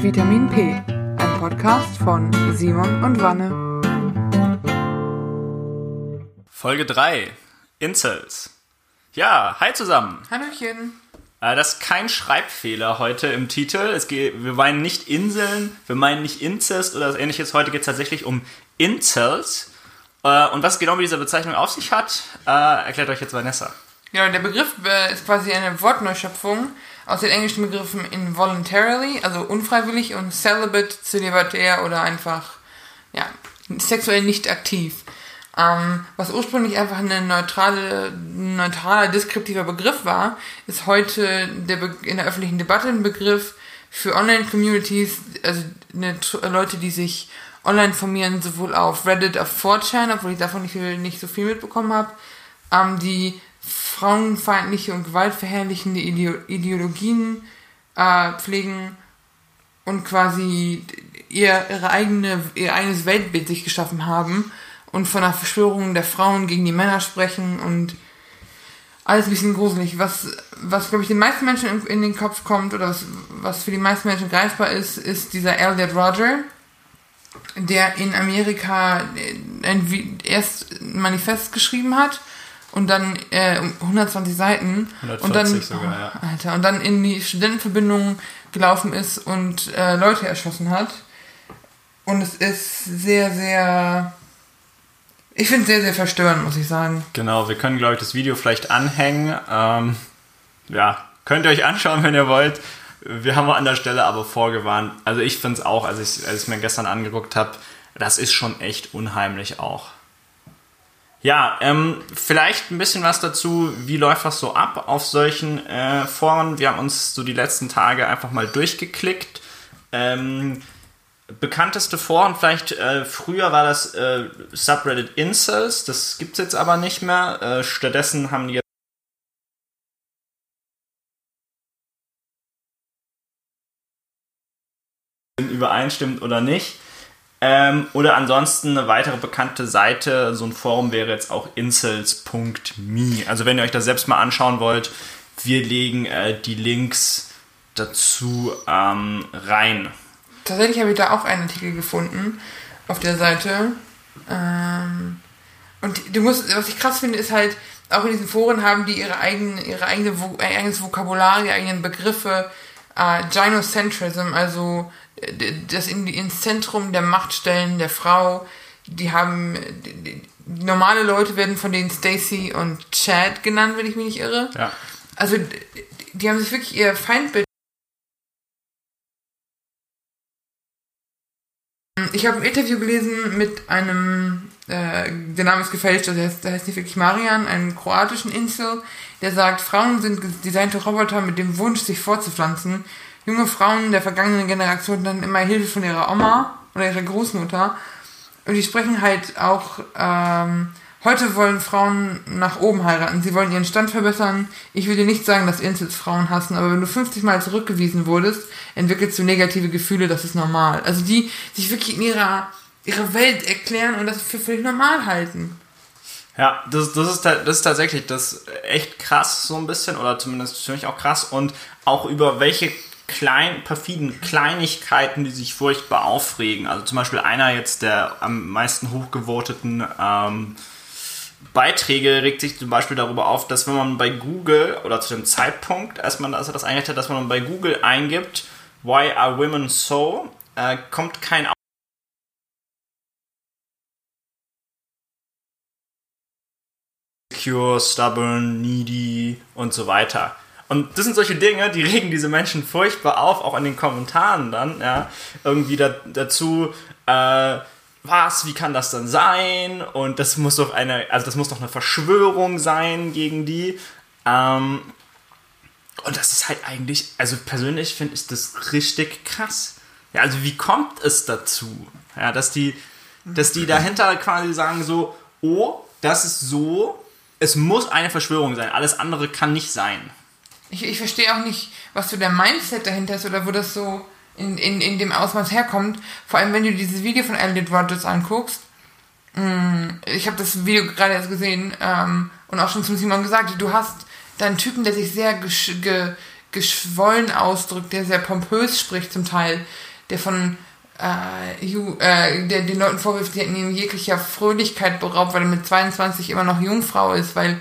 Vitamin P, ein Podcast von Simon und Wanne. Folge 3. Incels. Ja, hi zusammen. Hallöchen. Äh, das ist kein Schreibfehler heute im Titel. Es geht, wir meinen nicht Inseln, wir meinen nicht Inzest oder ähnliches. Heute geht es tatsächlich um Incels. Äh, und was genau mit dieser Bezeichnung auf sich hat, äh, erklärt euch jetzt Vanessa. Ja, der Begriff ist quasi eine Wortneuschöpfung aus den englischen Begriffen involuntarily, also unfreiwillig, und celibate, zölibatär oder einfach, ja, sexuell nicht aktiv. Ähm, was ursprünglich einfach eine neutrale, neutraler, deskriptiver Begriff war, ist heute der in der öffentlichen Debatte ein Begriff für Online-Communities, also eine, Leute, die sich online formieren, sowohl auf Reddit, auf 4chan, obwohl ich davon nicht, nicht so viel mitbekommen habe, ähm, die frauenfeindliche und gewaltverherrlichende Ideologien äh, pflegen und quasi ihr, ihre eigene, ihr eigenes Weltbild sich geschaffen haben und von der Verschwörung der Frauen gegen die Männer sprechen und alles ein bisschen gruselig. Was, was glaube ich, den meisten Menschen in, in, den Kopf kommt oder was, was für die meisten Menschen greifbar ist, ist dieser Elliot Roger, der in Amerika ein, erst ein Manifest geschrieben hat und dann äh, 120 Seiten 140 und dann sogar, ja. Alter und dann in die Studentenverbindung gelaufen ist und äh, Leute erschossen hat und es ist sehr sehr ich finde es sehr sehr verstörend muss ich sagen Genau, wir können glaube ich das Video vielleicht anhängen. Ähm, ja, könnt ihr euch anschauen, wenn ihr wollt. Wir haben an der Stelle aber vorgewarnt. Also ich finde es auch, als ich als ich mir gestern angeguckt habe, das ist schon echt unheimlich auch. Ja, ähm, vielleicht ein bisschen was dazu, wie läuft das so ab auf solchen äh, Foren. Wir haben uns so die letzten Tage einfach mal durchgeklickt. Ähm, bekannteste Foren, vielleicht äh, früher war das äh, Subreddit Incels, das gibt es jetzt aber nicht mehr. Äh, stattdessen haben die jetzt übereinstimmt oder nicht. Ähm, oder ansonsten eine weitere bekannte Seite, so ein Forum wäre jetzt auch incels.me. Also wenn ihr euch das selbst mal anschauen wollt, wir legen äh, die Links dazu ähm, rein. Tatsächlich habe ich da auch einen Artikel gefunden auf der Seite. Ähm, und du musst, was ich krass finde, ist halt, auch in diesen Foren haben die ihre eigene, ihre eigene, ihr eigenes Vokabular, ihre eigenen Begriffe, äh, Gynocentrism, also das in, ins Zentrum der Macht stellen der Frau. Die haben die, die, normale Leute werden von denen Stacy und Chad genannt, wenn ich mich nicht irre. Ja. Also die haben sich wirklich ihr Feindbild. Ich habe ein Interview gelesen mit einem, äh, der Name ist gefälscht, der heißt, der heißt nicht wirklich Marian, einem kroatischen Insel, der sagt, Frauen sind designte Roboter mit dem Wunsch, sich fortzupflanzen junge Frauen der vergangenen Generation dann immer Hilfe von ihrer Oma oder ihrer Großmutter. Und die sprechen halt auch, ähm, heute wollen Frauen nach oben heiraten. Sie wollen ihren Stand verbessern. Ich will dir nicht sagen, dass Incels Frauen hassen, aber wenn du 50 Mal zurückgewiesen wurdest, entwickelst du negative Gefühle, das ist normal. Also die sich wirklich in ihrer, ihrer Welt erklären und das für völlig normal halten. Ja, das, das, ist, das ist tatsächlich das echt krass, so ein bisschen, oder zumindest für mich auch krass. Und auch über welche klein, perfiden Kleinigkeiten, die sich furchtbar aufregen. Also zum Beispiel einer jetzt der am meisten hochgevoteten ähm, Beiträge regt sich zum Beispiel darüber auf, dass wenn man bei Google oder zu dem Zeitpunkt, als man also das hat, dass man bei Google eingibt, Why are women so, äh, kommt kein Secure, stubborn, needy und so weiter. Und das sind solche Dinge, die regen diese Menschen furchtbar auf, auch in den Kommentaren dann, ja, irgendwie da, dazu, äh, was, wie kann das dann sein? Und das muss doch eine, also das muss doch eine Verschwörung sein gegen die. Ähm, und das ist halt eigentlich, also persönlich finde ich das richtig krass. Ja, also wie kommt es dazu? Ja, dass die, dass die dahinter quasi sagen so, oh, das ist so, es muss eine Verschwörung sein, alles andere kann nicht sein. Ich, ich verstehe auch nicht, was so der Mindset dahinter ist oder wo das so in, in, in dem Ausmaß herkommt. Vor allem, wenn du dieses Video von Elliot Rogers anguckst. Mm, ich habe das Video gerade erst gesehen ähm, und auch schon zum Simon gesagt, du hast da einen Typen, der sich sehr ge, geschwollen ausdrückt, der sehr pompös spricht zum Teil, der von äh, Ju, äh, der den Leuten vorwirft, sie hätten ihm jeglicher Fröhlichkeit beraubt, weil er mit 22 immer noch Jungfrau ist, weil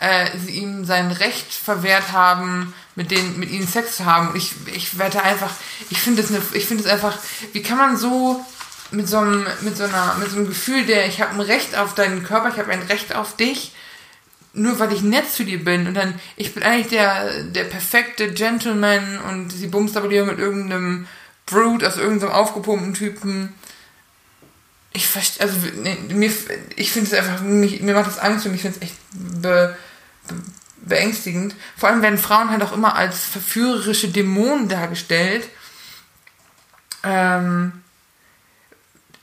äh, sie ihm sein Recht verwehrt haben, mit denen, mit ihnen Sex zu haben. Und ich, ich werde einfach, ich finde es ich finde es einfach, wie kann man so mit so einem, mit so einer, mit so einem Gefühl der, ich habe ein Recht auf deinen Körper, ich habe ein Recht auf dich, nur weil ich nett zu dir bin und dann, ich bin eigentlich der, der perfekte Gentleman und sie bumst aber lieber mit irgendeinem Brute aus irgendeinem aufgepumpten Typen. Ich verstehe, also nee, mir, ich finde es einfach, mich, mir macht das Angst und ich finde es echt be, beängstigend. Vor allem werden Frauen halt auch immer als verführerische Dämonen dargestellt. Ähm,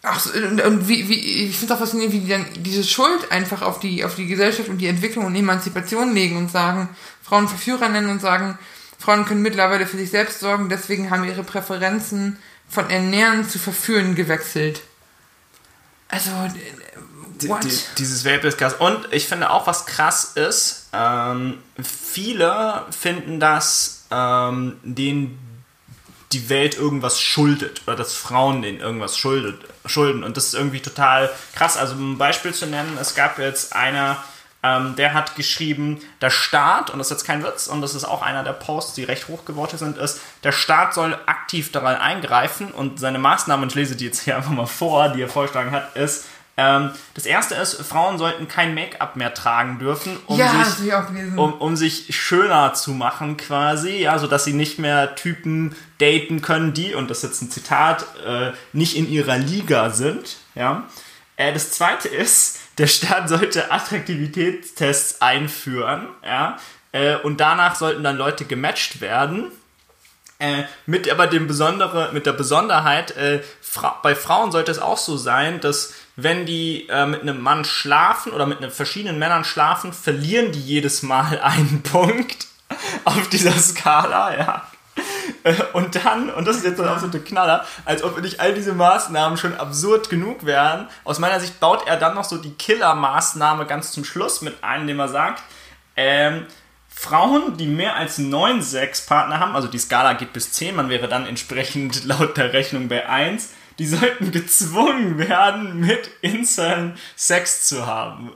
ach, und, und wie, wie, ich finde es auch faszinierend, wie die dann diese Schuld einfach auf die, auf die Gesellschaft und die Entwicklung und Emanzipation legen und sagen, Frauen Verführer nennen und sagen, Frauen können mittlerweile für sich selbst sorgen, deswegen haben ihre Präferenzen von Ernähren zu Verführen gewechselt. Also? Die, die, dieses Weltbild Und ich finde auch, was krass ist, ähm, viele finden, dass ähm, denen die Welt irgendwas schuldet oder dass Frauen denen irgendwas schuldet, schulden. Und das ist irgendwie total krass. Also um ein Beispiel zu nennen, es gab jetzt einer, ähm, der hat geschrieben, der Staat, und das ist jetzt kein Witz, und das ist auch einer der Posts, die recht hoch geworden sind, ist, der Staat soll aktiv daran eingreifen und seine Maßnahmen, ich lese die jetzt hier einfach mal vor, die er vorgeschlagen hat, ist, ähm, das erste ist, Frauen sollten kein Make-up mehr tragen dürfen, um, ja, sich, um, um sich schöner zu machen quasi, ja, sodass sie nicht mehr Typen daten können, die, und das ist jetzt ein Zitat, äh, nicht in ihrer Liga sind. Ja. Äh, das zweite ist, der Staat sollte Attraktivitätstests einführen, ja, äh, und danach sollten dann Leute gematcht werden. Äh, mit aber dem besondere, mit der Besonderheit, äh, Fra bei Frauen sollte es auch so sein, dass wenn die äh, mit einem Mann schlafen oder mit verschiedenen Männern schlafen, verlieren die jedes Mal einen Punkt auf dieser Skala, ja. Äh, und dann, und das ist jetzt der absolute Knaller, als ob nicht all diese Maßnahmen schon absurd genug wären. Aus meiner Sicht baut er dann noch so die Killer-Maßnahme ganz zum Schluss mit ein, indem er sagt, ähm, Frauen, die mehr als neun Sexpartner haben, also die Skala geht bis 10, man wäre dann entsprechend laut der Rechnung bei 1, die sollten gezwungen werden, mit Inseln Sex zu haben.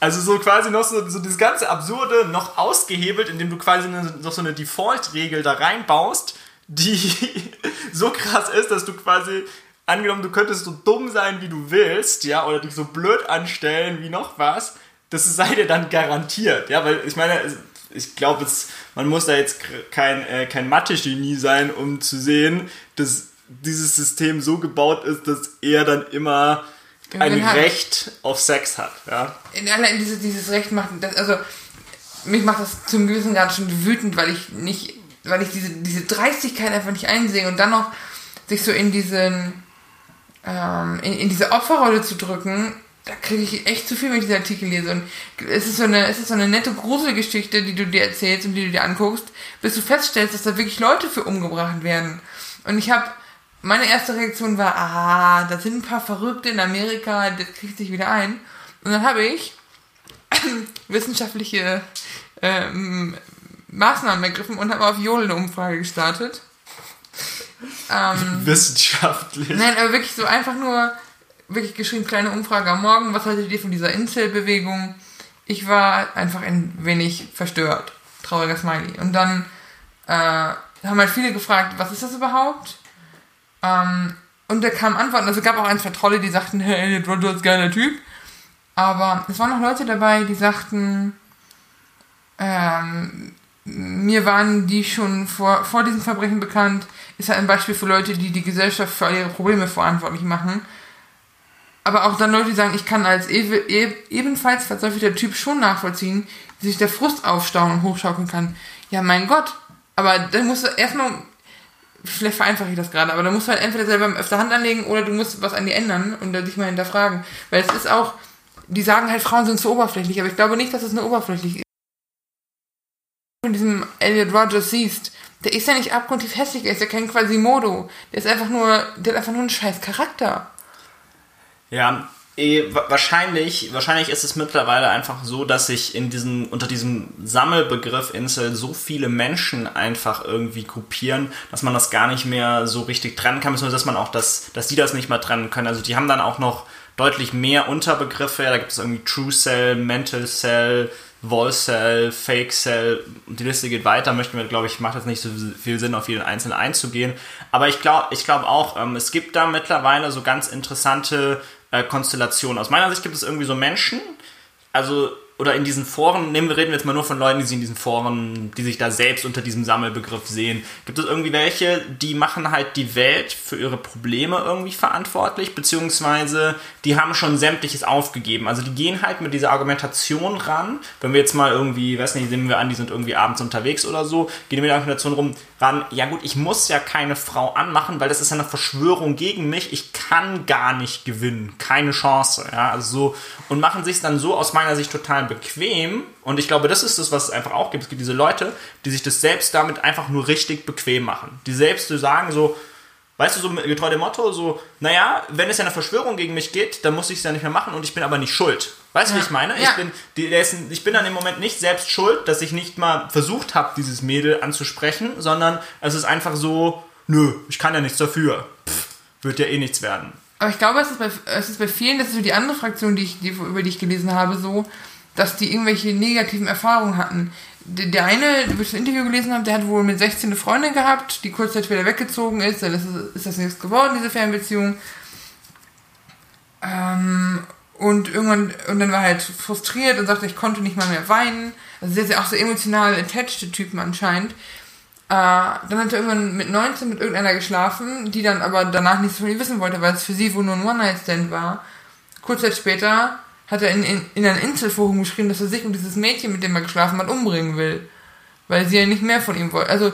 Also so quasi noch so, so das ganze Absurde noch ausgehebelt, indem du quasi noch so eine Default-Regel da reinbaust, die so krass ist, dass du quasi, angenommen, du könntest so dumm sein, wie du willst, ja, oder dich so blöd anstellen wie noch was, das sei dir dann garantiert, ja, weil ich meine, ich glaube, man muss da jetzt kein, äh, kein Mathe-Genie sein, um zu sehen, dass dieses System so gebaut ist, dass er dann immer ein Recht auf Sex hat. Ja? Allein dieses, dieses Recht macht, das, also mich macht das zum gewissen Grad schon wütend, weil ich nicht, weil ich diese, diese Dreistigkeit einfach nicht einsehe und dann noch sich so in diesen, ähm, in, in diese Opferrolle zu drücken, da kriege ich echt zu viel, wenn ich diese Artikel lese. Und es ist so eine, es ist so eine nette Gruselgeschichte, die du dir erzählst und die du dir anguckst, bis du feststellst, dass da wirklich Leute für umgebracht werden. Und ich habe meine erste Reaktion war, ah, da sind ein paar Verrückte in Amerika, das kriegt sich wieder ein. Und dann habe ich wissenschaftliche ähm, Maßnahmen ergriffen und habe auf Jodel eine Umfrage gestartet. Ähm, Wissenschaftlich. Nein, aber wirklich so einfach nur, wirklich geschrieben, kleine Umfrage am Morgen. Was haltet ihr von dieser Incel-Bewegung? Ich war einfach ein wenig verstört. Trauriger Smiley. Und dann äh, haben halt viele gefragt, was ist das überhaupt? Ähm, und da kamen Antworten. Also gab auch ein, zwei Trolle, die sagten, hey, Elliot Rodgers, geiler Typ. Aber es waren noch Leute dabei, die sagten, ähm, mir waren die schon vor, vor diesem Verbrechen bekannt. Ist halt ein Beispiel für Leute, die die Gesellschaft für ihre Probleme verantwortlich machen. Aber auch dann Leute, die sagen, ich kann als e ebenfalls verzweifelter Typ schon nachvollziehen, wie sich der Frust aufstauen und hochschaukeln kann. Ja, mein Gott. Aber dann musst du erstmal vielleicht vereinfache ich das gerade, aber da musst du halt entweder selber öfter Hand anlegen oder du musst was an dir ändern und dich mal hinterfragen. Weil es ist auch, die sagen halt, Frauen sind zu oberflächlich, aber ich glaube nicht, dass es eine oberflächlich ist. Von diesem Elliot Rogers siehst, der ist ja nicht abgrundtief hässlich, er ist ja kein Quasimodo. Der ist einfach nur, der hat einfach nur einen scheiß Charakter. Ja, wahrscheinlich, wahrscheinlich ist es mittlerweile einfach so, dass sich in diesem, unter diesem Sammelbegriff Insel so viele Menschen einfach irgendwie gruppieren, dass man das gar nicht mehr so richtig trennen kann, beziehungsweise dass man auch das, dass die das nicht mehr trennen können. Also die haben dann auch noch deutlich mehr Unterbegriffe. Da gibt es irgendwie True Cell, Mental Cell, Wall Cell, Fake Cell die Liste geht weiter. Möchten wir, glaube ich, macht das nicht so viel Sinn, auf jeden einzelnen einzugehen. Aber ich glaube ich glaube auch, ähm, es gibt da mittlerweile so ganz interessante äh, Konstellation. Aus meiner Sicht gibt es irgendwie so Menschen, also oder in diesen Foren, nehmen wir, reden jetzt mal nur von Leuten, die sich in diesen Foren, die sich da selbst unter diesem Sammelbegriff sehen. Gibt es irgendwie welche, die machen halt die Welt für ihre Probleme irgendwie verantwortlich, beziehungsweise die haben schon sämtliches aufgegeben. Also die gehen halt mit dieser Argumentation ran, wenn wir jetzt mal irgendwie, weiß nicht, nehmen wir an, die sind irgendwie abends unterwegs oder so, gehen mit der Argumentation rum, ran, ja gut, ich muss ja keine Frau anmachen, weil das ist eine Verschwörung gegen mich, ich kann gar nicht gewinnen, keine Chance, ja, also so, und machen sich dann so aus meiner Sicht total bequem. Und ich glaube, das ist das, was es einfach auch gibt. Es gibt diese Leute, die sich das selbst damit einfach nur richtig bequem machen. Die selbst so sagen so, weißt du, so getreu dem Motto, so, naja, wenn es ja eine Verschwörung gegen mich geht, dann muss ich es ja nicht mehr machen und ich bin aber nicht schuld. Weißt du, ja. wie ich meine? Ja. Ich, bin, die, ist, ich bin an dem Moment nicht selbst schuld, dass ich nicht mal versucht habe, dieses Mädel anzusprechen, sondern es ist einfach so, nö, ich kann ja nichts dafür. Pff, wird ja eh nichts werden. Aber ich glaube, es ist bei, es ist bei vielen, das ist so die andere Fraktion, die ich, die, über die ich gelesen habe, so, dass die irgendwelche negativen Erfahrungen hatten. Der eine, wo ich das Interview gelesen habe, der hat wohl mit 16 eine Freundin gehabt, die kurz Zeit später weggezogen ist, dann ist, ist das nichts geworden, diese Fernbeziehung. Ähm, und irgendwann, und dann war er halt frustriert und sagte, ich konnte nicht mal mehr weinen. Also sehr, sehr auch so emotional attached Typen anscheinend. Äh, dann hat er irgendwann mit 19 mit irgendeiner geschlafen, die dann aber danach nichts von ihm wissen wollte, weil es für sie wohl nur ein One-Night-Stand war. Kurz Zeit später hat er in, in, in ein Inselforum geschrieben, dass er sich und dieses Mädchen, mit dem er geschlafen hat, umbringen will. Weil sie ja nicht mehr von ihm wollte. Also,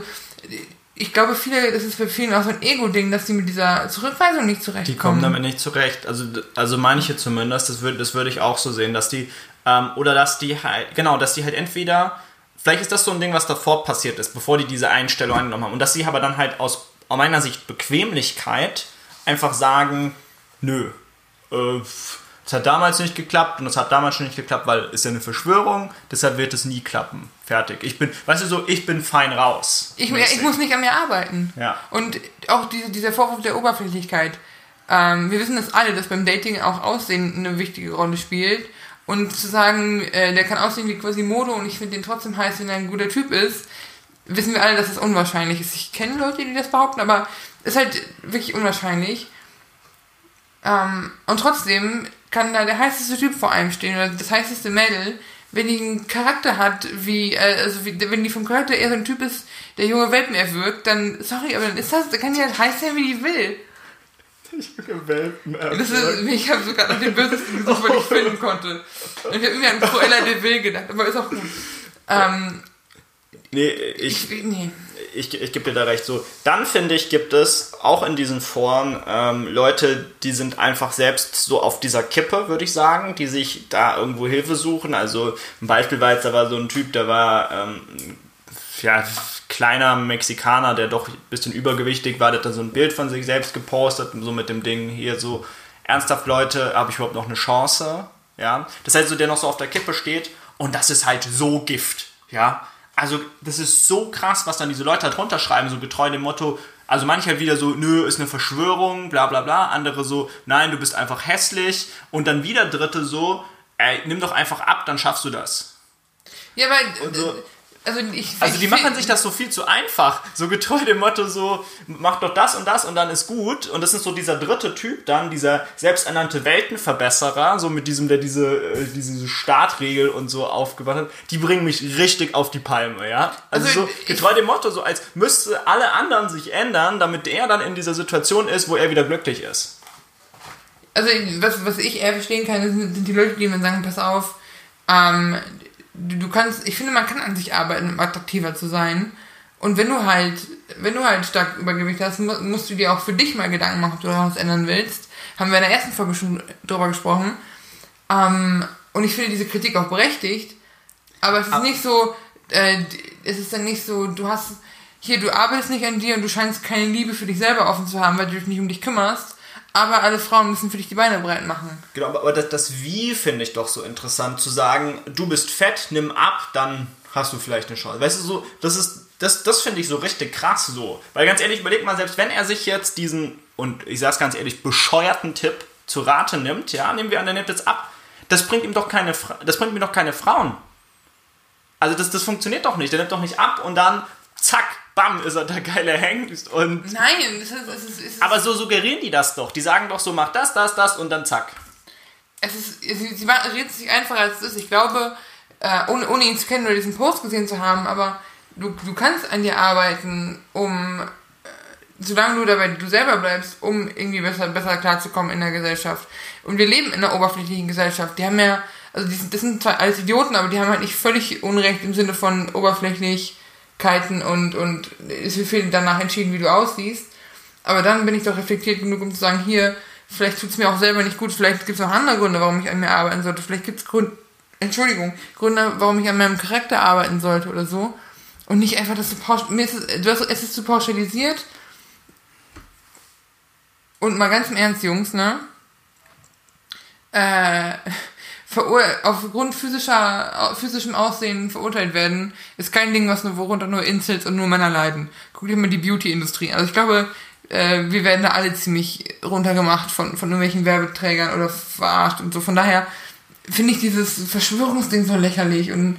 ich glaube, viele, das ist für viele auch so ein Ego-Ding, dass sie mit dieser Zurückweisung nicht zurechtkommen. Die kommen damit nicht zurecht. Also, also manche zumindest, das würde das würd ich auch so sehen, dass die, ähm, oder dass die halt, genau, dass die halt entweder, vielleicht ist das so ein Ding, was davor passiert ist, bevor die diese Einstellung angenommen haben. Und dass sie aber dann halt aus, aus meiner Sicht, Bequemlichkeit einfach sagen, nö, äh, es hat damals nicht geklappt und es hat damals schon nicht geklappt, weil es ist ja eine Verschwörung, deshalb wird es nie klappen. Fertig. Ich bin, weißt du so, ich bin fein raus. Ich, ich muss nicht an mir arbeiten. Ja. Und auch diese, dieser Vorwurf der Oberflächlichkeit. Ähm, wir wissen das alle, dass beim Dating auch Aussehen eine wichtige Rolle spielt. Und zu sagen, äh, der kann aussehen wie quasi Mode und ich finde den trotzdem heiß, wenn er ein guter Typ ist, wissen wir alle, dass es das unwahrscheinlich ist. Ich kenne Leute, die das behaupten, aber es ist halt wirklich unwahrscheinlich. Ähm, und trotzdem kann da der heißeste Typ vor einem stehen oder das heißeste Mädel, wenn die einen Charakter hat, wie, äh, also wie, wenn die vom Charakter eher so ein Typ ist, der junge Welpen erwirkt, dann, sorry, aber dann ist das, dann kann die halt heiß sein, wie die will. Junge Welpen das ist, Ich habe sogar nach dem bösesten gesucht, was ich finden konnte. Und ich habe irgendwie an Cruella de Vil gedacht, aber ist auch gut. Ähm, nee, ich, ich nee ich, ich gebe dir da recht. So, dann finde ich, gibt es auch in diesen Foren ähm, Leute, die sind einfach selbst so auf dieser Kippe, würde ich sagen, die sich da irgendwo Hilfe suchen. Also ein Beispiel war jetzt, da war so ein Typ, der war ähm, ja, kleiner Mexikaner, der doch ein bisschen übergewichtig war, der hat da so ein Bild von sich selbst gepostet, so mit dem Ding hier so, ernsthaft Leute, habe ich überhaupt noch eine Chance? Ja, das heißt so, der noch so auf der Kippe steht und das ist halt so Gift, ja, also das ist so krass, was dann diese Leute halt runterschreiben, so getreu dem Motto, also manche halt wieder so, nö, ist eine Verschwörung, bla bla bla, andere so, nein, du bist einfach hässlich und dann wieder dritte so, ey, nimm doch einfach ab, dann schaffst du das. Ja, weil so, also, ich, also die ich, machen sich das so viel zu einfach. So getreu dem Motto so, mach doch das und das und dann ist gut. Und das ist so dieser dritte Typ dann, dieser selbsternannte Weltenverbesserer, so mit diesem, der diese, äh, diese Startregel und so aufgebaut hat. Die bringen mich richtig auf die Palme, ja. Also, also so getreu dem Motto, so als müsste alle anderen sich ändern, damit er dann in dieser Situation ist, wo er wieder glücklich ist. Also was, was ich eher verstehen kann, sind die Leute, die mir sagen, pass auf, ähm, du, kannst, ich finde, man kann an sich arbeiten, um attraktiver zu sein. Und wenn du halt, wenn du halt stark Übergewicht hast, musst du dir auch für dich mal Gedanken machen, ob du was ändern willst. Haben wir in der ersten Folge schon drüber gesprochen. Ähm, und ich finde diese Kritik auch berechtigt. Aber es ist nicht so, äh, es ist dann nicht so, du hast, hier, du arbeitest nicht an dir und du scheinst keine Liebe für dich selber offen zu haben, weil du dich nicht um dich kümmerst. Aber alle Frauen müssen für dich die Beine breit machen. Genau, aber das, das Wie finde ich doch so interessant, zu sagen, du bist fett, nimm ab, dann hast du vielleicht eine Chance. Weißt du, so, das ist, das, das finde ich so richtig krass so. Weil ganz ehrlich, überleg mal, selbst wenn er sich jetzt diesen, und ich sag's ganz ehrlich, bescheuerten Tipp zu Rate nimmt, ja, nehmen wir an, der nimmt jetzt ab, das bringt ihm doch keine, das bringt mir doch keine Frauen. Also das, das funktioniert doch nicht. Der nimmt doch nicht ab und dann, zack, bam, ist er der geile Hengst und... Nein, es ist, es ist, es ist Aber so suggerieren die das doch. Die sagen doch so, mach das, das, das und dann zack. es ist, sie, sie redet sich einfacher als es ist. Ich glaube, äh, ohne, ohne ihn zu kennen oder diesen Post gesehen zu haben, aber du, du kannst an dir arbeiten, um, äh, solange du dabei du selber bleibst, um irgendwie besser, besser klarzukommen in der Gesellschaft. Und wir leben in einer oberflächlichen Gesellschaft. Die haben ja, also die, sind- das sind zwar alles Idioten, aber die haben halt nicht völlig Unrecht im Sinne von Oberflächlichkeiten und, und es wird danach entschieden, wie du aussiehst. Aber dann bin ich doch reflektiert genug, um zu sagen, hier, vielleicht tut es mir auch selber nicht gut, vielleicht gibt es auch andere Gründe, warum ich an mir arbeiten sollte. Vielleicht gibt es Gründe, Entschuldigung, Gründe, warum ich an meinem Charakter arbeiten sollte oder so. Und nicht einfach das du hast, es ist zu pauschalisiert. Und mal ganz im Ernst, Jungs, ne? Äh, aufgrund physischer, physischem Aussehen verurteilt werden, ist kein Ding, was nur, worunter nur Incels und nur Männer leiden. Guck dir mal die Beauty-Industrie. Also ich glaube, äh, wir werden da alle ziemlich runtergemacht von, von irgendwelchen Werbeträgern oder verarscht und so. Von daher finde ich dieses Verschwörungsding so lächerlich und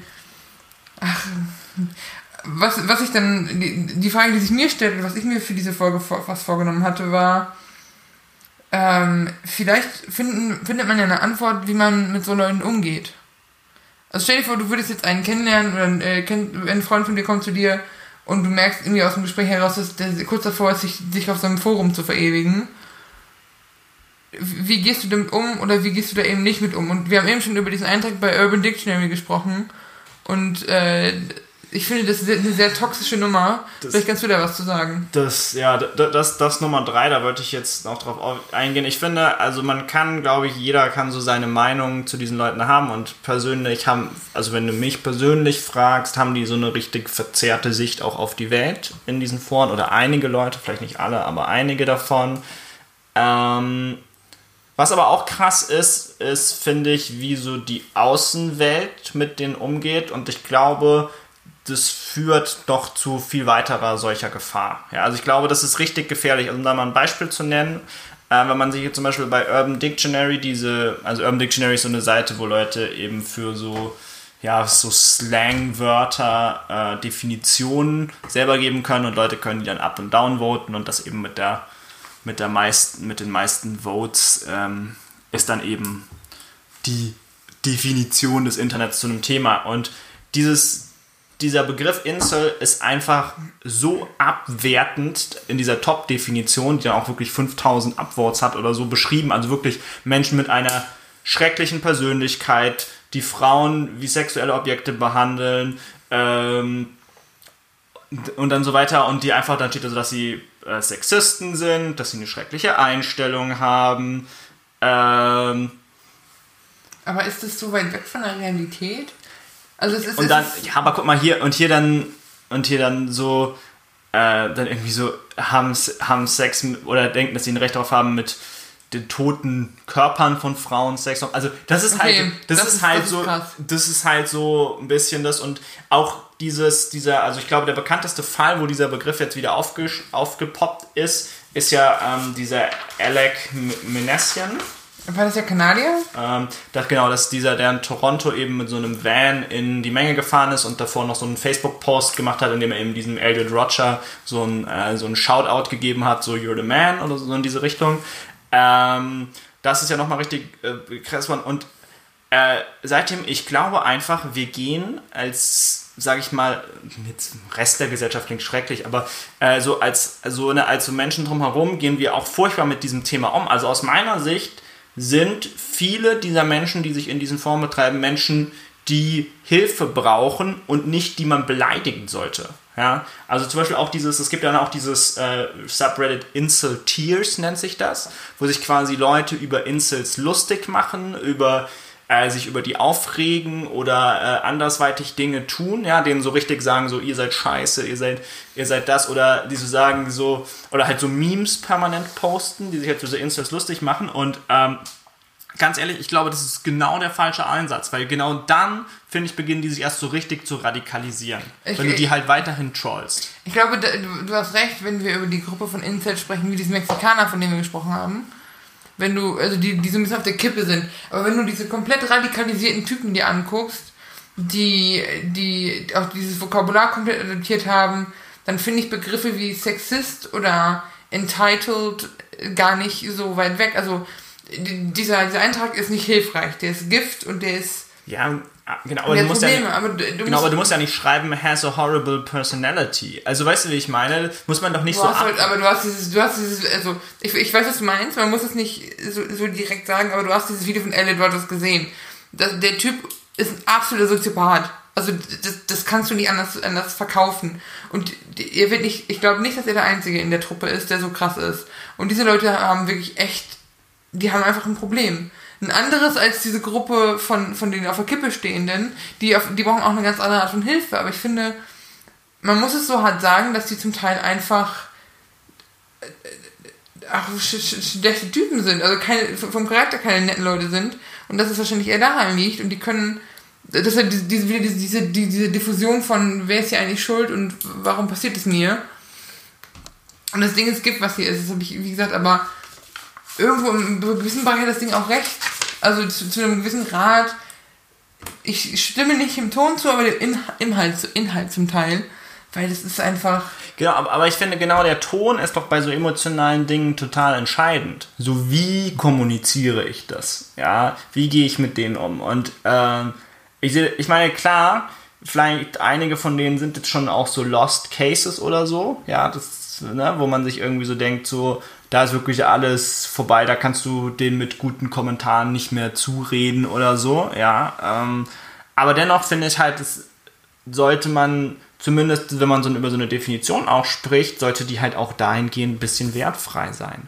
ach, was, was ich dann, die, die Frage, die sich mir stellte, was ich mir für diese Folge vor, was vorgenommen hatte, war, ähm, vielleicht finden, findet man ja eine Antwort, wie man mit so Leuten umgeht. Also stell dir vor, du würdest jetzt einen kennenlernen oder äh, kenn, ein Freund von dir kommt zu dir und du merkst irgendwie aus dem Gespräch heraus, dass der kurz davor ist, sich, sich auf seinem Forum zu verewigen. Wie gehst du damit um oder wie gehst du da eben nicht mit um? Und wir haben eben schon über diesen Eintrag bei Urban Dictionary gesprochen und äh, ich finde, das ist eine sehr toxische Nummer. Das- Vielleicht kannst du da was zu sagen. Das, ja, d- d- das, das Nummer drei, da wollte ich jetzt noch drauf auf- eingehen. Ich finde, also man kann, glaube ich, jeder kann so seine Meinung zu diesen Leuten haben und persönlich haben, also wenn du mich persönlich fragst, haben die so eine richtig verzerrte Sicht auch auf die Welt in diesen Foren oder einige Leute, vielleicht nicht alle, aber einige davon. Ähm, was aber auch krass ist, ist, finde ich, wie so die Außenwelt mit denen umgeht. Und ich glaube, das führt doch zu viel weiterer solcher Gefahr. Ja, also ich glaube, das ist richtig gefährlich. Also, um da mal ein Beispiel zu nennen, äh, wenn man sich jetzt zum Beispiel bei Urban Dictionary diese, also Urban Dictionary ist so eine Seite, wo Leute eben für so ja, so Slang-Wörter, äh, Definitionen selber geben können und Leute können die dann up und down voten und das eben mit der mit der meisten, mit den meisten Votes ähm, ist dann eben die Definition des Internets zu einem Thema. Und dieses, dieser Begriff Incel ist einfach so abwertend in dieser Top-Definition, die dann auch wirklich 5000 Upvotes hat oder so beschrieben. Also wirklich Menschen mit einer schrecklichen Persönlichkeit, die Frauen wie sexuelle Objekte behandeln, ähm, und dann so weiter und die einfach, dann steht da so, dass sie äh, Sexisten sind, dass sie eine schreckliche Einstellung haben. Ähm, Aber ist das so weit weg von der Realität? Also es ist, und es dann, ist, ja, aber guck mal hier und hier dann und hier dann so, äh, dann irgendwie so haben, haben Sex oder denken, dass sie ein Recht darauf haben mit den toten Körpern von Frauen Sex. Also das ist Okay, halt, das, das ist ist- halt das ist so, krass. das ist halt so ein bisschen das und auch dieses, dieser, also ich glaube, der bekannteste Fall, wo dieser Begriff jetzt wieder aufgesch- aufgepoppt ist, ist ja ähm, dieser Alec M- Minassian. War das ja Kanadier? Ähm, das, genau, das ist dieser, der in Toronto eben mit so einem Van in die Menge gefahren ist und davor noch so einen Facebook-Post gemacht hat, in dem er eben diesem Elliot Roger so ein, äh, so ein Shoutout gegeben hat, so You're the Man oder so in diese Richtung. Ähm, das ist ja nochmal richtig äh, krass. Und äh, seitdem, ich glaube einfach, wir gehen als, sage ich mal, mit Rest der Gesellschaft klingt schrecklich, aber äh, so als, so eine, als so Menschen drumherum gehen wir auch furchtbar mit diesem Thema um. Also aus meiner Sicht sind viele dieser Menschen, die sich in diesen Foren betreiben, Menschen, die Hilfe brauchen und nicht die man beleidigen sollte. Ja, also zum Beispiel auch dieses, es gibt dann auch dieses äh, Subreddit Incel Tears nennt sich das, wo sich quasi Leute über Incels lustig machen, über äh, sich über die aufregen oder äh, andersweitig Dinge tun, ja, denen so richtig sagen, so ihr seid scheiße, ihr seid, ihr seid das oder die so sagen so, oder halt so Memes permanent posten, die sich halt so Instas lustig machen und ähm, ganz ehrlich, ich glaube, das ist genau der falsche Einsatz, weil genau dann, finde ich, beginnen die sich erst so richtig zu radikalisieren. Ich, wenn du die halt weiterhin trollst. Ich glaube, du, du hast recht, wenn wir über die Gruppe von Incels sprechen, wie diese Mexikaner, von denen wir gesprochen haben. Wenn du, also die, die so ein bisschen auf der Kippe sind. Aber wenn du diese komplett radikalisierten Typen dir anguckst, die, die auch dieses Vokabular komplett adaptiert haben, dann finde ich Begriffe wie Sexist oder Entitled gar nicht so weit weg. Also dieser, dieser Eintrag ist nicht hilfreich. Der ist Gift und der ist. Ja, genau, aber du, musst Probleme, ja, aber du, du genau, aber du musst ja nicht schreiben, has a horrible personality. Also weißt du, wie ich meine? Muss man doch nicht so. Halt, aber du hast dieses, du hast dieses, also ich, ich weiß, was du meinst, man muss es nicht so, so direkt sagen, aber du hast dieses Video von Elliot Rodgers gesehen. Das, der Typ ist ein absoluter Soziopath. Also das, das kannst du nicht anders, anders verkaufen. Und ihr wird nicht, ich glaube nicht, dass er der Einzige in der Truppe ist, der so krass ist. Und diese Leute haben wirklich echt die haben einfach ein Problem. Ein anderes als diese Gruppe von, von den auf der Kippe stehenden, die, auf, die brauchen auch eine ganz andere Art von Hilfe. Aber ich finde, man muss es so hart sagen, dass die zum Teil einfach äh, ach, schlechte Typen sind, also keine, vom Charakter keine netten Leute sind. Und dass es wahrscheinlich eher daran liegt. Und die können, dass er diese, diese, diese, diese Diffusion von wer ist hier eigentlich schuld und warum passiert es mir? Und das Ding es gibt, was hier ist, das habe ich, wie gesagt, aber irgendwo im gewissen Bereich hat das Ding auch recht. Also zu, zu einem gewissen Grad. Ich stimme nicht im Ton zu, aber dem Inhalt, Inhalt zum Teil. Weil das ist einfach. Genau, aber ich finde genau der Ton ist doch bei so emotionalen Dingen total entscheidend. So wie kommuniziere ich das? Ja, wie gehe ich mit denen um? Und ähm, ich, ich meine, klar, vielleicht einige von denen sind jetzt schon auch so Lost Cases oder so. Ja, das, ne, wo man sich irgendwie so denkt, so, da ist wirklich alles vorbei, da kannst du denen mit guten Kommentaren nicht mehr zureden oder so, ja. Ähm, aber dennoch finde ich halt, das sollte man zumindest, wenn man so über so eine Definition auch spricht, sollte die halt auch dahingehend ein bisschen wertfrei sein.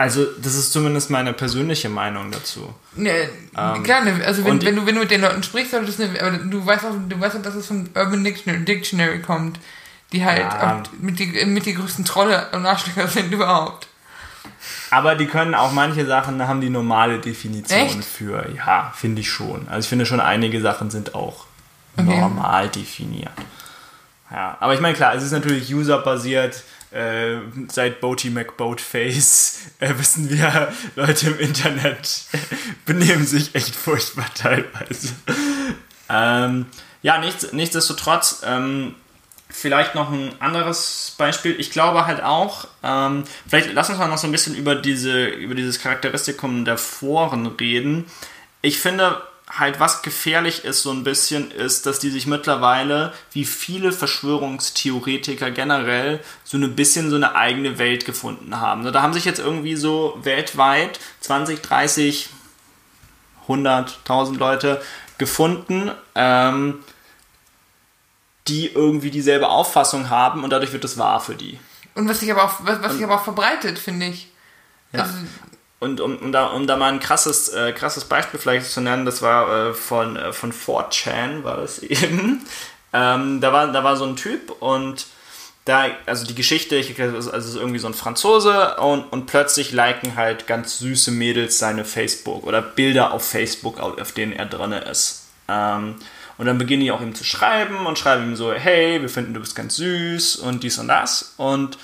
Also, das ist zumindest meine persönliche Meinung dazu. Ne, ähm, klar, ne, also wenn, wenn, du, wenn du mit den Leuten sprichst, solltest du, aber du weißt auch, du weißt auch, dass es von Urban Dictionary, Dictionary kommt, die halt ja. mit, die, mit die größten Trolle und Arschlöcher sind überhaupt. Aber die können auch manche Sachen, haben die normale Definition Echt? für. Ja, finde ich schon. Also ich finde schon, einige Sachen sind auch okay. normal definiert. Ja, aber ich meine, klar, es ist natürlich userbasiert. Äh, seit Boaty McBoatface äh, wissen wir, Leute im Internet benehmen sich echt furchtbar teilweise. Ähm, ja, nichts, nichtsdestotrotz, ähm, Vielleicht noch ein anderes Beispiel. Ich glaube halt auch, ähm, vielleicht lass uns mal noch so ein bisschen über, diese, über dieses Charakteristikum der Foren reden. Ich finde halt, was gefährlich ist so ein bisschen, ist, dass die sich mittlerweile, wie viele Verschwörungstheoretiker generell, so ein bisschen so eine eigene Welt gefunden haben. Da haben sich jetzt irgendwie so weltweit 20, 30, 100, 1000 Leute gefunden. Ähm, die irgendwie dieselbe Auffassung haben und dadurch wird es wahr für die. Und was sich aber auch, was, was sich aber auch verbreitet, finde ich. Ja. Also, und um, um, da, um da mal ein krasses, äh, krasses Beispiel vielleicht zu nennen, das war äh, von, äh, von 4chan, war das eben. Ähm, da, war, da war so ein Typ und da, also die Geschichte, ich, also ist irgendwie so ein Franzose und, und plötzlich liken halt ganz süße Mädels seine Facebook oder Bilder auf Facebook, auf denen er drin ist. Ähm, und dann beginne ich auch ihm zu schreiben und schreibe ihm so, hey, wir finden, du bist ganz süß und dies und das. Und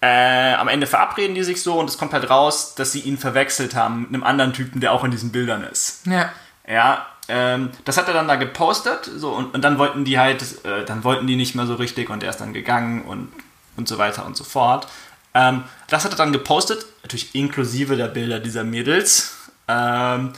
äh, am Ende verabreden die sich so und es kommt halt raus, dass sie ihn verwechselt haben mit einem anderen Typen, der auch in diesen Bildern ist. Ja. Ja, ähm, das hat er dann da gepostet so und, und dann wollten die halt, äh, dann wollten die nicht mehr so richtig und er ist dann gegangen und, und so weiter und so fort. Ähm, das hat er dann gepostet, natürlich inklusive der Bilder dieser Mädels. Ähm,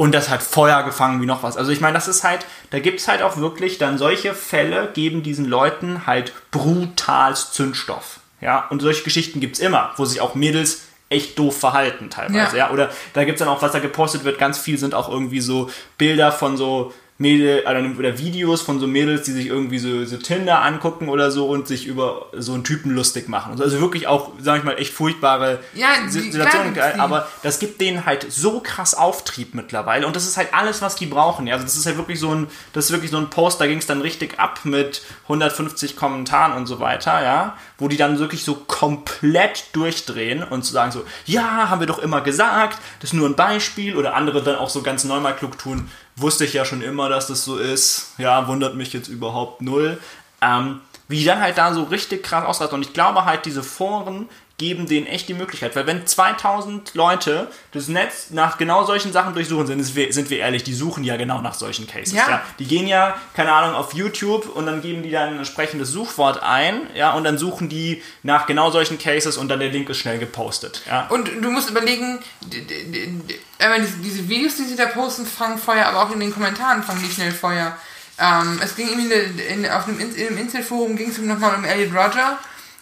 und das hat Feuer gefangen wie noch was. Also ich meine, das ist halt, da gibt es halt auch wirklich dann solche Fälle, geben diesen Leuten halt brutalst Zündstoff. Ja, und solche Geschichten gibt es immer, wo sich auch Mädels echt doof verhalten teilweise. Ja. ja? Oder da gibt es dann auch, was da gepostet wird, ganz viel sind auch irgendwie so Bilder von so Mädel, äh, oder Videos von so Mädels, die sich irgendwie so, so Tinder angucken oder so und sich über so einen Typen lustig machen. Also wirklich auch, sag ich mal, echt furchtbare Ja, Situationen. Aber das gibt denen halt so krass Auftrieb mittlerweile und das ist halt alles, was die brauchen. Ja, also das ist halt wirklich so ein, das ist wirklich so ein Post, da ging es dann richtig ab mit 150 Kommentaren und so weiter, ja, wo die dann wirklich so komplett durchdrehen und zu sagen so, ja, haben wir doch immer gesagt, das ist nur ein Beispiel oder andere dann auch so ganz neu mal klug tun, wusste ich ja schon immer, dass das so ist, ja, wundert mich jetzt überhaupt null. Ähm, wie dann halt da so richtig krass ausrasten. Und ich glaube halt, diese Foren geben denen echt die Möglichkeit. Weil wenn 2000 Leute das Netz nach genau solchen Sachen durchsuchen, sind, wir, sind wir ehrlich, die suchen ja genau nach solchen Cases. Ja. Ja. Die gehen ja, keine Ahnung, auf YouTube und dann geben die dann ein entsprechendes Suchwort ein, ja, und dann suchen die nach genau solchen Cases und dann der Link ist schnell gepostet. Ja. Und du musst überlegen, diese, Videos, die sie da posten, fangen Feuer, aber auch in den Kommentaren fangen die schnell Feuer. Ähm, es ging irgendwie in, in, auf dem, In- im Inselforum ging es nochmal um Elliot Roger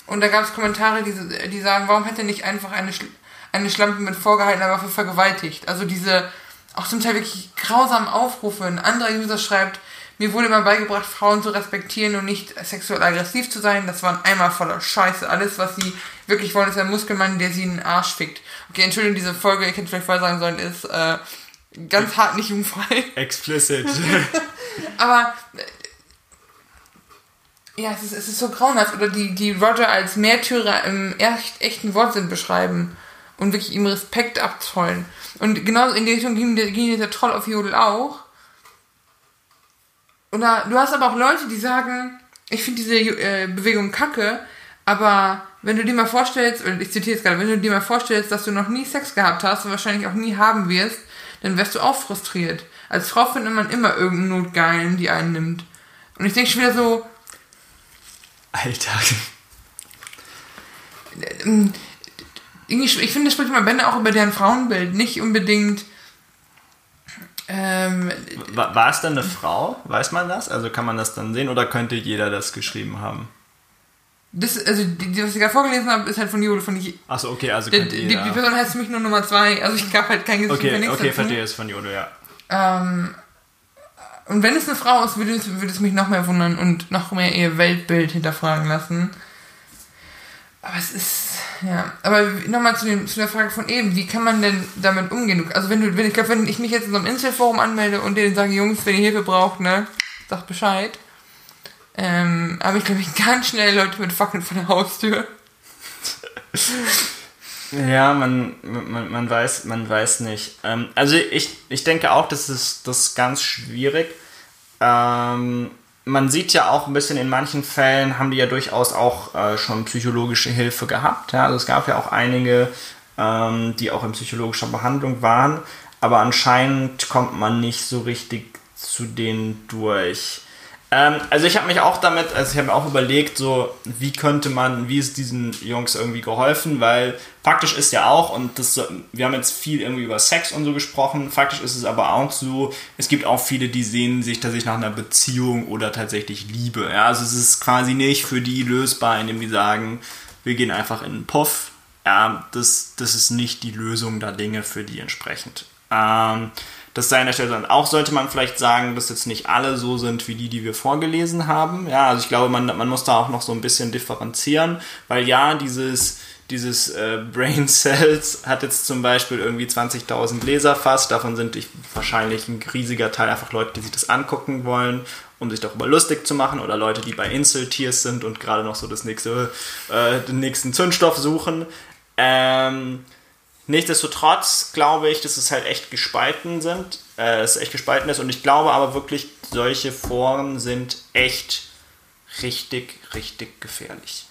und da gab es Kommentare, die, die sagen, warum hat er nicht einfach eine, Schl- eine Schlampe mit vorgehaltener Waffe vergewaltigt? Also diese auch zum Teil wirklich grausamen Aufrufe. Ein anderer User schreibt, mir wurde immer beigebracht, Frauen zu respektieren und nicht sexuell aggressiv zu sein. Das war ein Eimer voller Scheiße. Alles, was sie wirklich wollen, ist ein Muskelmann, der sie in den Arsch fickt. Okay, Entschuldigung, diese Folge, ich hätte vielleicht vorher sagen sollen, ist äh, ganz hart nicht jugendfrei. Explicit. Aber ja, es ist, es ist so grauenhaft. Oder die, die Roger als Märtyrer im echt, echten Wortsinn beschreiben und wirklich ihm Respekt abzollen. Und genau in die Richtung ging, ging dieser Troll auf Jodel auch. Oder du hast aber auch Leute, die sagen, ich finde diese äh, Bewegung kacke, aber wenn du dir mal vorstellst, oder ich zitiere jetzt gerade, wenn du dir mal vorstellst, dass du noch nie Sex gehabt hast und wahrscheinlich auch nie haben wirst, dann wärst du auch frustriert. Als Frau findet man immer irgendeinen Notgeilen, die einen nimmt. Und ich denke schon wieder so, Alter. ähm, ich finde, das spricht immer Bände auch über deren Frauenbild, nicht unbedingt. Ähm, War, es dann eine Frau? Weiß man das? Also kann man das dann sehen oder könnte jeder das geschrieben haben? das, also, die, was ich gerade vorgelesen habe, ist halt von Jule, von ich. Achso, okay, also Die, könnte die, die Person heißt für mich nur Nummer zwei, also ich gab halt kein Gesicht okay, für nichts okay, dazu. verstehe es von Jodo, ja. Ähm, und wenn es eine Frau ist, würde es, würde es mich noch mehr wundern und noch mehr ihr Weltbild hinterfragen lassen. Aber es ist, ja. Aber nochmal zu, zu der Frage von eben, wie kann man denn damit umgehen? Also wenn du, wenn ich glaube, wenn ich mich jetzt in so einem Inselforum anmelde und denen sage, Jungs, wenn ihr Hilfe braucht, ne, sagt Bescheid. Ähm, aber ich glaube, ich ganz schnell Leute mit Fackeln vor der Haustür. Ja, man, man, man, weiß, man weiß nicht. Ähm, also ich, ich denke auch, das ist, das ist ganz schwierig. Ähm, man sieht ja auch ein bisschen in manchen Fällen haben die ja durchaus auch äh, schon psychologische Hilfe gehabt. Ja? Also es gab ja auch einige, ähm, die auch in psychologischer Behandlung waren, aber anscheinend kommt man nicht so richtig zu denen durch. Ähm, also ich habe mich auch damit, also ich habe mir auch überlegt, so wie könnte man, wie ist diesen Jungs irgendwie geholfen, weil faktisch ist ja auch, und das, wir haben jetzt viel irgendwie über Sex und so gesprochen, faktisch ist es aber auch so, es gibt auch viele, die sehen sich tatsächlich nach einer Beziehung oder tatsächlich Liebe. Ja? Also es ist quasi nicht für die lösbar, indem die sagen, wir gehen einfach in einen Puff. Ja, das, das ist nicht die Lösung der Dinge für die entsprechend. Ähm, das sei an der Stelle dann auch sollte man vielleicht sagen, dass jetzt nicht alle so sind wie die, die wir vorgelesen haben. Ja, also ich glaube, man, man muss da auch noch so ein bisschen differenzieren, weil ja, dieses, dieses äh, Brain Cells hat jetzt zum Beispiel irgendwie 20.000 Leser fast. Davon sind ich, wahrscheinlich ein riesiger Teil einfach Leute, die sich das angucken wollen, um sich darüber lustig zu machen oder Leute, die bei Inseltiers sind und gerade noch so das nächste, äh, den nächsten Zündstoff suchen. Ähm, Nichtsdestotrotz glaube ich, dass es halt echt gespalten sind, äh, es echt gespalten ist und ich glaube aber wirklich, solche Foren sind echt richtig, richtig gefährlich.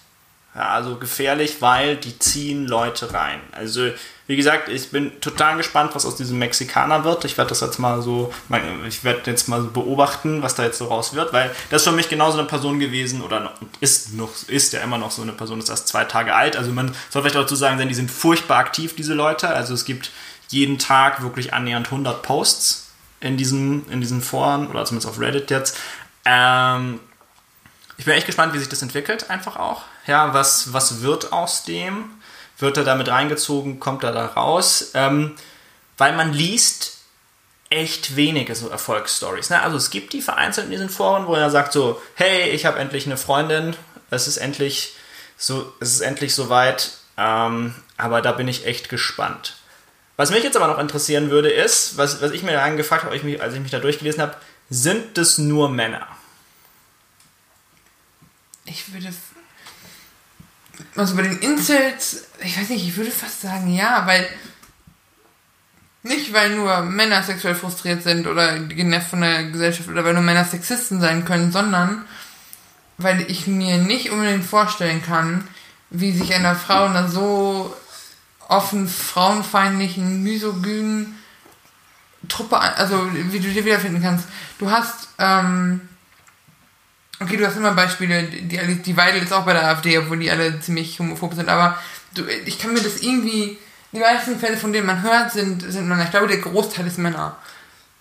Ja, also gefährlich, weil die ziehen Leute rein. Also, wie gesagt, ich bin total gespannt, was aus diesem Mexikaner wird. Ich werde das jetzt mal so, ich werde jetzt mal so beobachten, was da jetzt so raus wird, weil das ist für mich genauso eine Person gewesen oder ist noch, ist ja immer noch so eine Person, ist erst zwei Tage alt. Also man soll vielleicht dazu sagen, denn die sind furchtbar aktiv, diese Leute. Also es gibt jeden Tag wirklich annähernd 100 Posts in diesen, in diesen Foren oder zumindest auf Reddit jetzt. Ähm, ich bin echt gespannt, wie sich das entwickelt, einfach auch. Ja, was, was wird aus dem? Wird er damit reingezogen? Kommt er da raus? Ähm, weil man liest echt wenige so Erfolgsstories. Ne? Also es gibt die vereinzelt in diesen Foren, wo er sagt so, hey, ich habe endlich eine Freundin, es ist endlich so, es ist endlich soweit, ähm, aber da bin ich echt gespannt. Was mich jetzt aber noch interessieren würde, ist, was, was ich mir dann gefragt habe, als ich mich da durchgelesen habe, sind das nur Männer? Ich würde. Also bei den Incels, ich weiß nicht, ich würde fast sagen ja, weil. Nicht, weil nur Männer sexuell frustriert sind oder genervt von der Gesellschaft oder weil nur Männer Sexisten sein können, sondern weil ich mir nicht unbedingt vorstellen kann, wie sich einer Frau einer so offen frauenfeindlichen, misogynen Truppe, also wie du dir wiederfinden kannst. Du hast, ähm, okay, du hast immer Beispiele, die, die Weidel ist auch bei der AfD, obwohl die alle ziemlich homophob sind, aber du, ich kann mir das irgendwie, die meisten Fälle, von denen man hört, sind, sind Männer. Ich glaube, der Großteil ist Männer.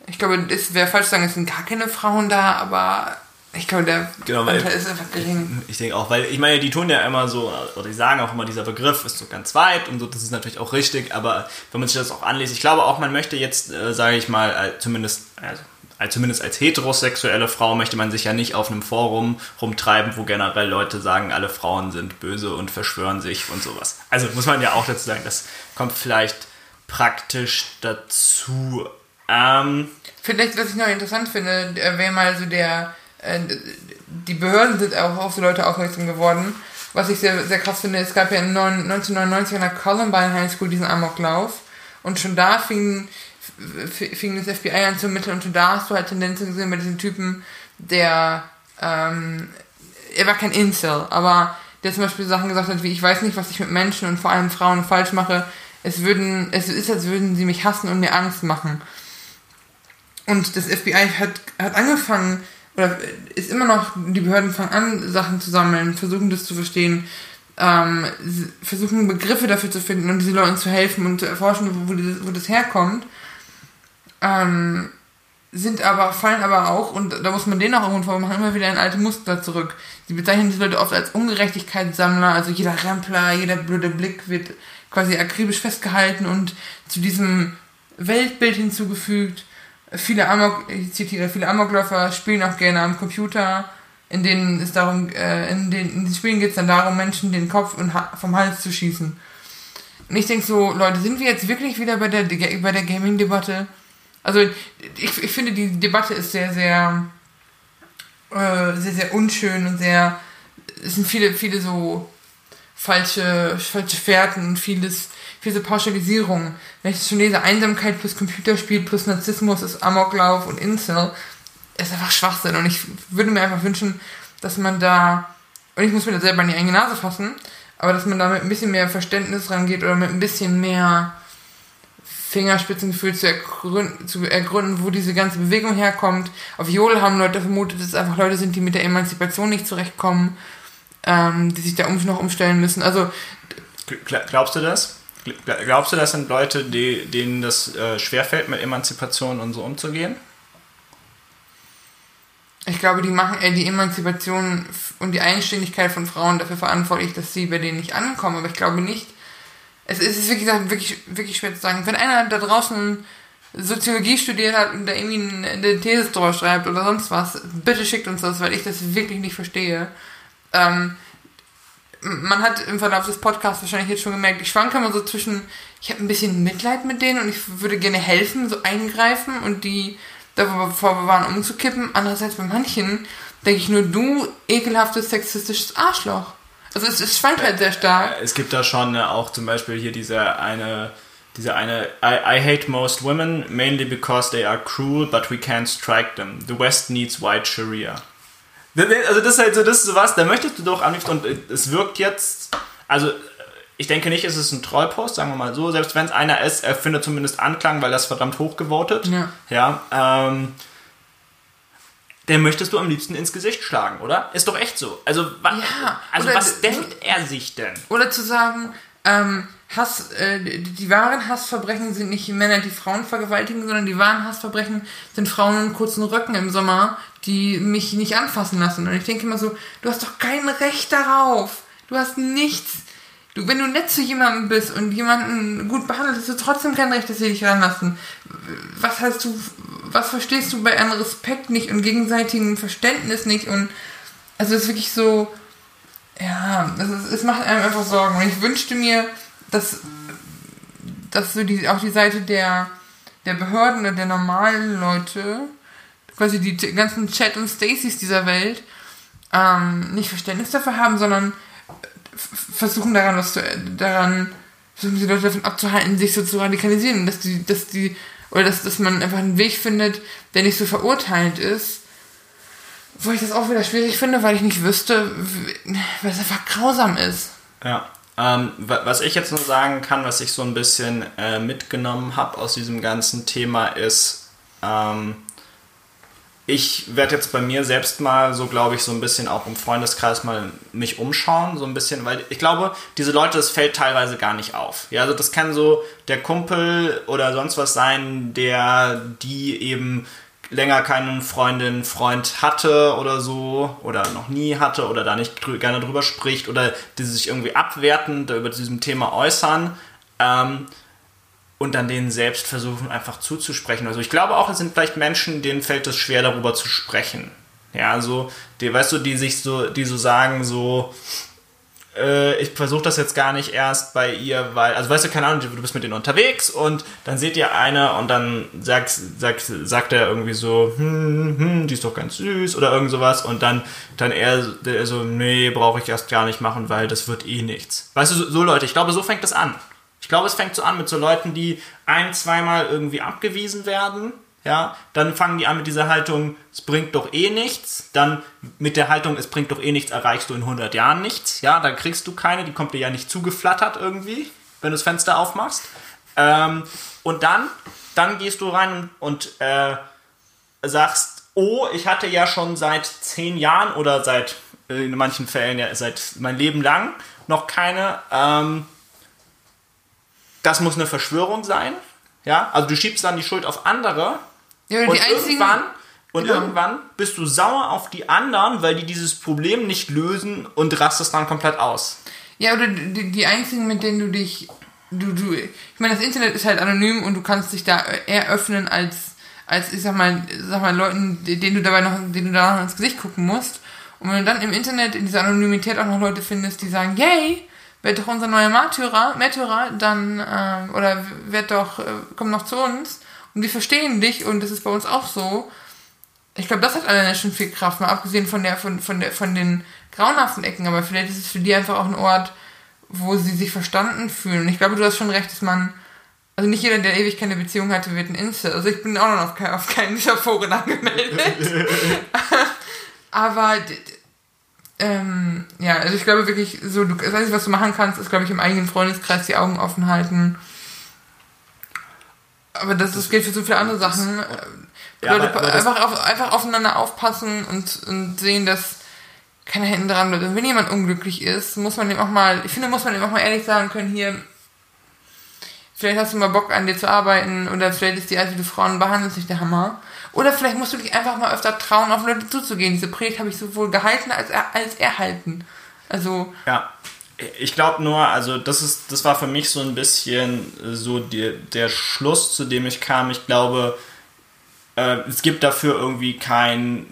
Ich glaube, es wäre falsch zu sagen, es sind gar keine Frauen da, aber ich glaube, der genau, weil, ist einfach gering. Ich, ich denke auch, weil ich meine, die tun ja immer so, oder die sagen auch immer, dieser Begriff ist so ganz weit und so, das ist natürlich auch richtig, aber wenn man sich das auch anliest, ich glaube auch, man möchte jetzt, äh, sage ich mal, äh, zumindest, also, als, zumindest als heterosexuelle Frau möchte man sich ja nicht auf einem Forum rumtreiben, wo generell Leute sagen, alle Frauen sind böse und verschwören sich und sowas. Also muss man ja auch dazu sagen, das kommt vielleicht praktisch dazu. Ähm, Vielleicht, was ich noch interessant finde, wäre mal so der äh, die Behörden sind auch auf so Leute aufmerksam geworden. Was ich sehr, sehr krass finde, es gab ja 1999 an der Columbine High School diesen Amoklauf und schon da fing, fing das FBI an zu ermitteln und da hast du halt Tendenzen gesehen bei diesem Typen, der, ähm, er war kein Incel, aber der zum Beispiel Sachen gesagt hat, wie ich weiß nicht, was ich mit Menschen und vor allem Frauen falsch mache. Es würden, es ist, als würden sie mich hassen und mir Angst machen. Und das FBI hat, hat angefangen, oder ist immer noch, die Behörden fangen an, Sachen zu sammeln, versuchen das zu verstehen, ähm, versuchen Begriffe dafür zu finden und diesen Leuten zu helfen und zu erforschen, wo, wo das herkommt. Ähm, sind aber, fallen aber auch, und da muss man denen auch irgendwo vormachen, immer wieder in alte Muster zurück. Sie bezeichnen diese Leute oft als Ungerechtigkeitssammler, also jeder Rempler, jeder blöde Blick wird quasi akribisch festgehalten und zu diesem Weltbild hinzugefügt viele Amok, ich zitiere, viele Amokläufer spielen auch gerne am Computer, in denen es darum, äh, in den, in den Spielen geht es dann darum, Menschen den Kopf und vom Hals zu schießen. Und ich denke so, Leute, sind wir jetzt wirklich wieder bei der, bei der Gaming-Debatte? Also, ich, ich finde, die Debatte ist sehr, sehr, äh, sehr, sehr unschön und sehr, es sind viele, viele so falsche, falsche Fährten und vieles, diese Pauschalisierung. Wenn ich schon lese, Einsamkeit plus Computerspiel plus Narzissmus ist Amoklauf und Incel, ist einfach Schwachsinn. Und ich würde mir einfach wünschen, dass man da, und ich muss mir das selber in die eigene Nase fassen, aber dass man da mit ein bisschen mehr Verständnis rangeht oder mit ein bisschen mehr Fingerspitzengefühl zu ergründen, zu ergründen, wo diese ganze Bewegung herkommt. Auf Jodel haben Leute vermutet, dass es einfach Leute sind, die mit der Emanzipation nicht zurechtkommen, ähm, die sich da um, noch umstellen müssen. Also Glaubst du das? Glaubst du, das sind Leute, die, denen das äh, schwerfällt, mit Emanzipation und so umzugehen? Ich glaube, die machen äh, die Emanzipation und die Einständigkeit von Frauen dafür verantwortlich, dass sie bei denen nicht ankommen. Aber ich glaube nicht. Es ist, wie wirklich, wirklich schwer zu sagen. Wenn einer da draußen Soziologie studiert hat und da irgendwie eine These drüber schreibt oder sonst was, bitte schickt uns das, weil ich das wirklich nicht verstehe. Ähm, man hat im Verlauf des Podcasts wahrscheinlich jetzt schon gemerkt, ich schwanke immer so zwischen, ich habe ein bisschen Mitleid mit denen und ich würde gerne helfen, so eingreifen und die davor bewahren, umzukippen. Andererseits bei manchen denke ich nur, du ekelhaftes, sexistisches Arschloch. Also es, es schwankt halt sehr stark. Es gibt da schon äh, auch zum Beispiel hier diese eine, diese eine I, I hate most women, mainly because they are cruel, but we can't strike them. The West needs white Sharia. Also das ist halt so, das ist sowas, da möchtest du doch am liebsten, und äh, es wirkt jetzt, also ich denke nicht, es ist ein Trollpost, sagen wir mal so, selbst wenn es einer ist, er findet zumindest Anklang, weil das verdammt hochgevotet. Ja. Ja, ähm, den möchtest du am liebsten ins Gesicht schlagen, oder? Ist doch echt so. Also, wa ja, also was denkt er sich denn? Oder zu sagen, ähm, Hass, äh, die wahren Hassverbrechen sind nicht Männer, die Frauen vergewaltigen, sondern die wahren Hassverbrechen sind Frauen in kurzen Röcken im Sommer, die mich nicht anfassen lassen. Und ich denke immer so, du hast doch kein Recht darauf. Du hast nichts. Du, wenn du nett zu jemandem bist und jemanden gut behandelst, hast du trotzdem kein Recht, dass sie dich ranlassen. Was hast du, was verstehst du bei einem Respekt nicht und gegenseitigem Verständnis nicht und also es ist wirklich so, ja, es, ist, es macht einem einfach Sorgen und ich wünschte mir, dass, dass so die, auch die Seite der, der Behörden und der normalen Leute, quasi die ganzen Chat und Stacys dieser Welt, ähm, nicht Verständnis dafür haben, sondern versuchen daran was zu, daran, versuchen die Leute davon abzuhalten, sich so zu radikalisieren, dass die, dass die, oder dass, dass man einfach einen Weg findet, der nicht so verurteilend ist, wo ich das auch wieder schwierig finde, weil ich nicht wüsste, weil es einfach grausam ist. Ja. Ähm, was ich jetzt nur sagen kann, was ich so ein bisschen äh, mitgenommen habe aus diesem ganzen Thema, ist, ähm, ich werde jetzt bei mir selbst mal so, glaube ich, so ein bisschen auch im Freundeskreis mal mich umschauen, so ein bisschen, weil ich glaube, diese Leute, das fällt teilweise gar nicht auf. Ja, also das kann so der Kumpel oder sonst was sein, der die eben länger keinen Freundin, Freund hatte oder so oder noch nie hatte oder da nicht drü gerne drüber spricht oder die sich irgendwie abwertend über diesem Thema äußern. Ähm, und dann denen selbst versuchen einfach zuzusprechen. Also ich glaube auch, es sind vielleicht Menschen, denen fällt es schwer, darüber zu sprechen. Ja, so, die, weißt du, die sich so, die so sagen, so, äh, ich versuche das jetzt gar nicht erst bei ihr, weil, also weißt du, keine Ahnung, du bist mit denen unterwegs und dann seht ihr eine und dann sagt, sagt, sagt er irgendwie so, hm, hm, die ist doch ganz süß oder irgend sowas und dann, dann er, er so, nee, brauche ich erst gar nicht machen, weil das wird eh nichts. Weißt du, so, so Leute, ich glaube, so fängt das an. Ich glaube, es fängt so an mit so Leuten, die ein, zweimal irgendwie abgewiesen werden. Ja, dann fangen die an mit dieser Haltung, es bringt doch eh nichts. Dann mit der Haltung, es bringt doch eh nichts, erreichst du in 100 Jahren nichts. Ja, dann kriegst du keine, die kommt dir ja nicht zugeflattert irgendwie, wenn du das Fenster aufmachst. Ähm, und dann, dann gehst du rein und äh, sagst, oh, ich hatte ja schon seit 10 Jahren oder seit, in manchen Fällen ja seit mein Leben lang noch keine. Ähm, das muss eine Verschwörung sein. Ja, also du schiebst dann die Schuld auf andere. Ja, und irgendwann, und ja. irgendwann bist du sauer auf die anderen, weil die dieses Problem nicht lösen und rastest dann komplett aus. Ja, oder die, die einzigen, mit denen du dich. Du, du, ich meine, das Internet ist halt anonym und du kannst dich da eher öffnen als, als ich sag mal, sag mal, Leuten, denen du dabei noch, denen du da noch ins Gesicht gucken musst. Und wenn du dann im Internet in dieser Anonymität auch noch Leute findest, die sagen, yay, werd doch unser neuer Märtyrer, Märtyrer, dann, äh, oder werd doch, äh, komm noch zu uns und wir verstehen dich und das ist bei uns auch so. Ich glaube, das hat alleine schon viel Kraft, mal abgesehen von der, von, von der, von den grauenhaften Ecken, aber vielleicht ist es für die einfach auch ein Ort, wo sie sich verstanden fühlen. Und ich glaube, du hast schon recht, dass man, also nicht jeder, der ewig keine Beziehung hatte, wird ein Insel. Also ich bin auch noch auf, kein, auf keinen dieser Foren angemeldet. aber ähm, ja, also ich glaube wirklich, so, du, das Einzige, was du machen kannst, ist, glaube ich, im eigenen Freundeskreis die Augen offen halten. Aber das, das gilt für so viele andere Sachen. Ja, Leute, aber, aber einfach, auf, einfach aufeinander aufpassen und, und sehen, dass keiner hinten dran bleibt. Und wenn jemand unglücklich ist, muss man dem auch mal, ich finde, muss man dem auch mal ehrlich sagen können, hier, vielleicht hast du mal Bock an dir zu arbeiten oder vielleicht ist die Art, wie du Frauen behandelst, nicht der Hammer. Oder vielleicht musst du dich einfach mal öfter trauen, auf Leute zuzugehen. Diese Predigt habe ich sowohl gehalten als, als erhalten. Also. Ja. Ich glaube nur, also das ist, das war für mich so ein bisschen so die, der Schluss, zu dem ich kam. Ich glaube, äh, es gibt dafür irgendwie kein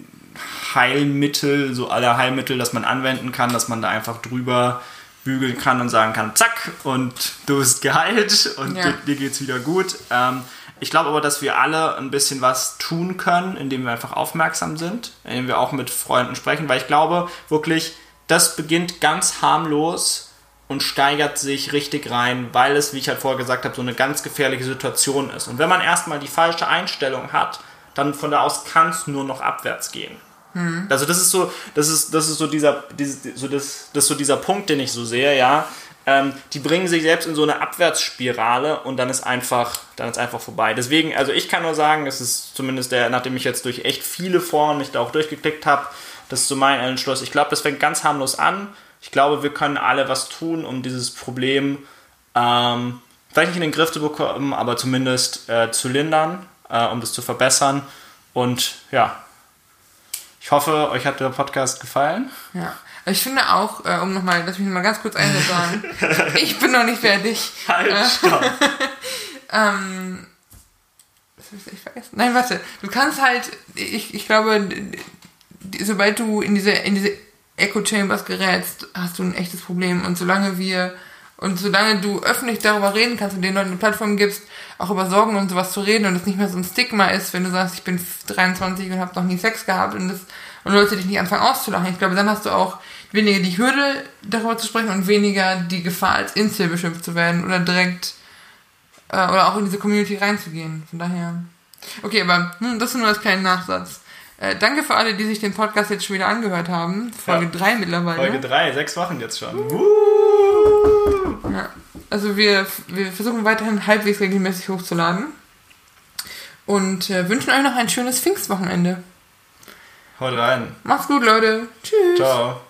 Heilmittel, so alle Heilmittel, das man anwenden kann, dass man da einfach drüber bügeln kann und sagen kann, zack, und du bist geheilt und ja. dir, dir, geht's wieder gut. Ähm, ich glaube aber, dass wir alle ein bisschen was tun können, indem wir einfach aufmerksam sind, indem wir auch mit Freunden sprechen, weil ich glaube wirklich, das beginnt ganz harmlos und steigert sich richtig rein, weil es, wie ich halt vorher gesagt habe, so eine ganz gefährliche Situation ist. Und wenn man erstmal die falsche Einstellung hat, dann von da aus kann es nur noch abwärts gehen. Hm. Also das ist so, das ist, das ist so dieser, dieses, so das, das so dieser Punkt, den ich so sehe, ja ähm, die bringen sich selbst in so eine Abwärtsspirale und dann ist einfach, dann ist einfach vorbei. Deswegen, also ich kann nur sagen, es ist zumindest der, nachdem ich jetzt durch echt viele Foren mich da auch durchgeklickt habe, das ist so mein Entschluss. Ich glaube, das fängt ganz harmlos an. Ich glaube, wir können alle was tun, um dieses Problem ähm, vielleicht nicht in den Griff zu bekommen, aber zumindest äh, zu lindern, äh, um das zu verbessern. Und ja, ich hoffe, euch hat der Podcast gefallen. Ja, Ich finde auch, äh, um nochmal, lass mich mal ganz kurz eines sagen. ich bin noch nicht fertig. Halt, Äh, stopp. ähm, was hab ich echt vergessen? Nein, warte. Du kannst halt, ich, ich glaube, sobald du in diese, in diese Echo Chambers gerätst, hast du ein echtes Problem. Und solange wir, und solange du öffentlich darüber reden kannst und den Leuten eine Plattform gibst, auch über Sorgen und sowas zu reden und es nicht mehr so ein Stigma ist, wenn du sagst, ich bin 23 und habe noch nie Sex gehabt und das, und Leute dich nicht anfangen auszulachen. Ich glaube, dann hast du auch weniger die Hürde, darüber zu sprechen und weniger die Gefahr, als Insel beschimpft zu werden oder direkt äh, oder auch in diese Community reinzugehen. Von daher. Okay, aber hm, das nur als kleinen Nachsatz. Äh, danke für alle, die sich den Podcast jetzt schon wieder angehört haben. Folge Ja. 3 mittlerweile. Folge 3, sechs Wochen jetzt schon. Ja. Also wir, wir versuchen weiterhin halbwegs regelmäßig hochzuladen. Und äh, wünschen euch noch ein schönes Pfingstwochenende. Haut rein. Macht's gut, Leute. Tschüss. Ciao.